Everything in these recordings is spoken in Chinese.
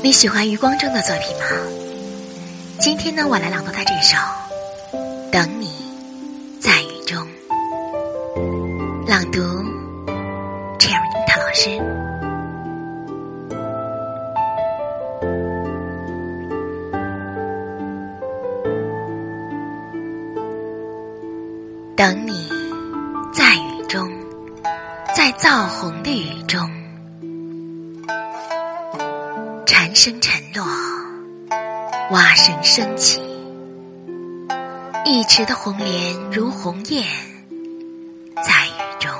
你喜欢余光中的作品吗？今天呢，我来朗读他这首《等你在雨中》。朗读，Cherry 塔老师。等你在雨中，在燥红的雨中。声沉落，蛙声升起，一池的红莲如鸿雁，在雨中。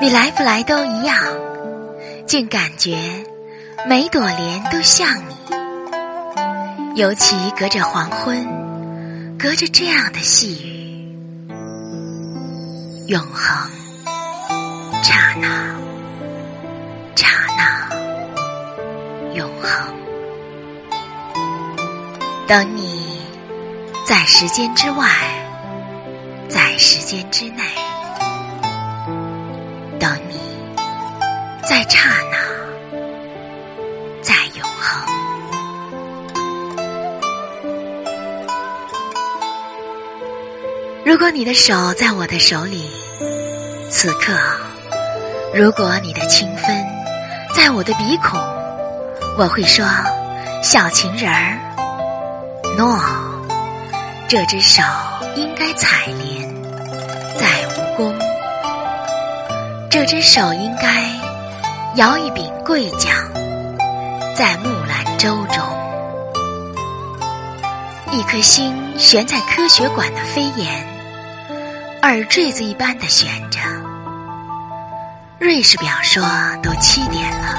你来不来都一样，竟感觉每朵莲都像你。尤其隔着黄昏，隔着这样的细雨，永恒刹那。等你在时间之外，在时间之内，等你在刹那，在永恒。如果你的手在我的手里，此刻；如果你的清芬在我的鼻孔。我会说，小情人儿，诺，这只手应该采莲，在蜈蚣；这只手应该摇一柄桂桨，在木兰舟中。一颗心悬在科学馆的飞檐，耳坠子一般的悬着。瑞士表说都七点了。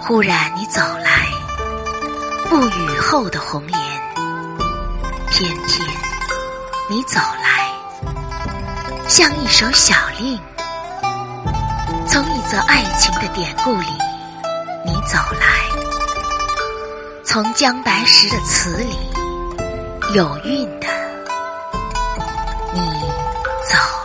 忽然你走来，不雨后的红莲翩翩你走来像一首小令从一则爱情的典故里你走来。从姜白石的词里有韵的你走